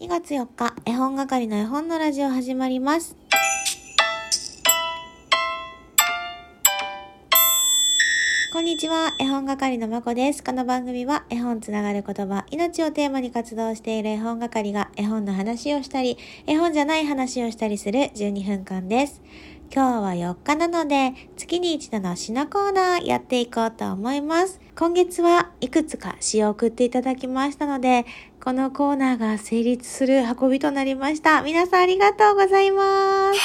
2月4日、絵本係の絵本のラジオ始まります。こんにちは、絵本係のまこです。この番組は絵本つながる言葉、命をテーマに活動している絵本係が絵本の話をしたり、絵本じゃない話をしたりする12分間です。今日は4日なので、月に一度の詩のコーナーやっていこうと思います。今月はいくつか詩を送っていただきましたので、このコーナーが成立する運びとなりました。皆さんありがとうございます。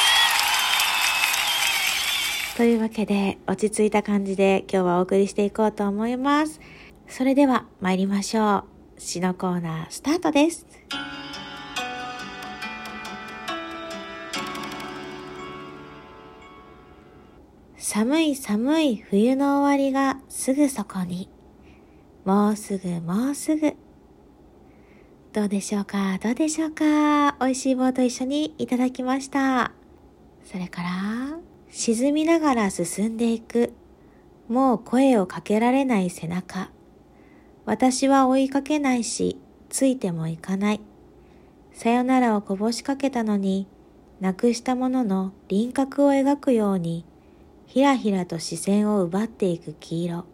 というわけで、落ち着いた感じで今日はお送りしていこうと思います。それでは参りましょう。詩のコーナースタートです。寒い寒い冬の終わりがすぐそこに。もうすぐもうすぐ。どうでしょうか？どうでしょうか？美味しい棒と一緒にいただきました。それから、沈みながら進んでいく。もう声をかけられない背中。私は追いかけないし、ついてもいかない。さよならをこぼしかけたのに、なくしたものの輪郭を描くように、ひらひらと視線を奪っていく黄色。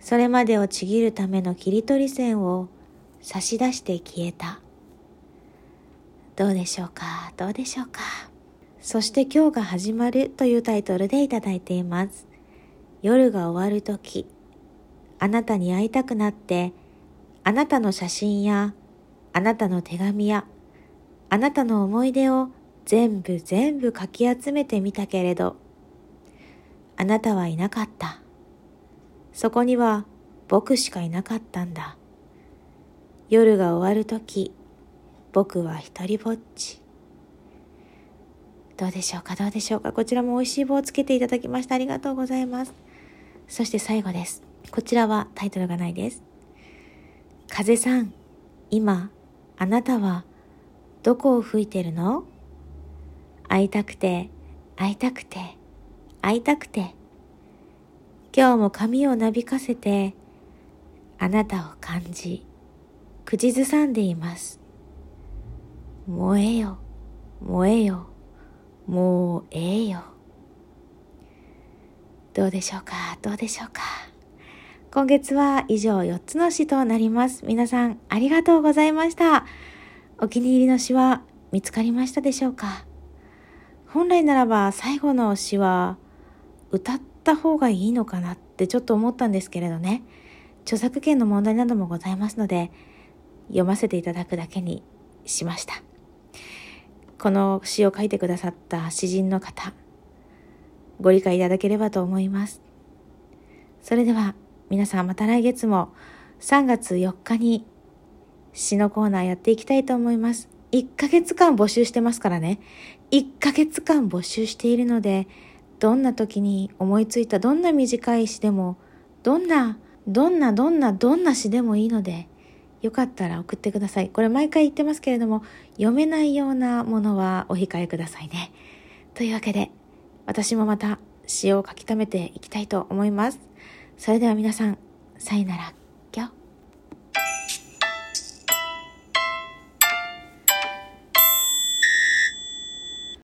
それまでをちぎるための切り取り線を差し出して消えた。どうでしょうか？どうでしょうか？そして今日が始まるというタイトルでいただいています。夜が終わるとき、あなたに会いたくなって、あなたの写真や、あなたの手紙や、あなたの思い出を全部全部かき集めてみたけれど、あなたはいなかった。そこには僕しかいなかったんだ。夜が終わるとき、僕は一りぼっち。どうでしょうか？どうでしょうか？こちらも美味しい棒をつけていただきましてありがとうございます。そして最後です。こちらはタイトルがないです。風さん、今、あなたはどこを吹いてるの？会いたくて、会いたくて、会いたくて。今日も髪をなびかせて、あなたを感じ、口ずさんでいます。燃えよ、燃えよ、もうええよ。どうでしょうかどうでしょうか今月は以上4つの詩となります。皆さんありがとうございました。お気に入りの詩は見つかりましたでしょうか本来ならば最後の詩は歌った方がいいのかなってちょっと思ったんですけれどね。著作権の問題などもございますので読ませていただくだけにしました。この詩を書いてくださった詩人の方、ご理解いただければと思います。それでは皆さんまた来月も3月4日に詩のコーナーやっていきたいと思います。1ヶ月間募集してますからね。1ヶ月間募集しているので、どんな時に思いついたどんな短い詩でも、どんな、どんな、どんな、どんな詩でもいいので、よかったら送ってください。これ毎回言ってますけれども、読めないようなものはお控えくださいね。というわけで、私もまた詩を書き溜めていきたいと思います。それでは皆さん、さよなら。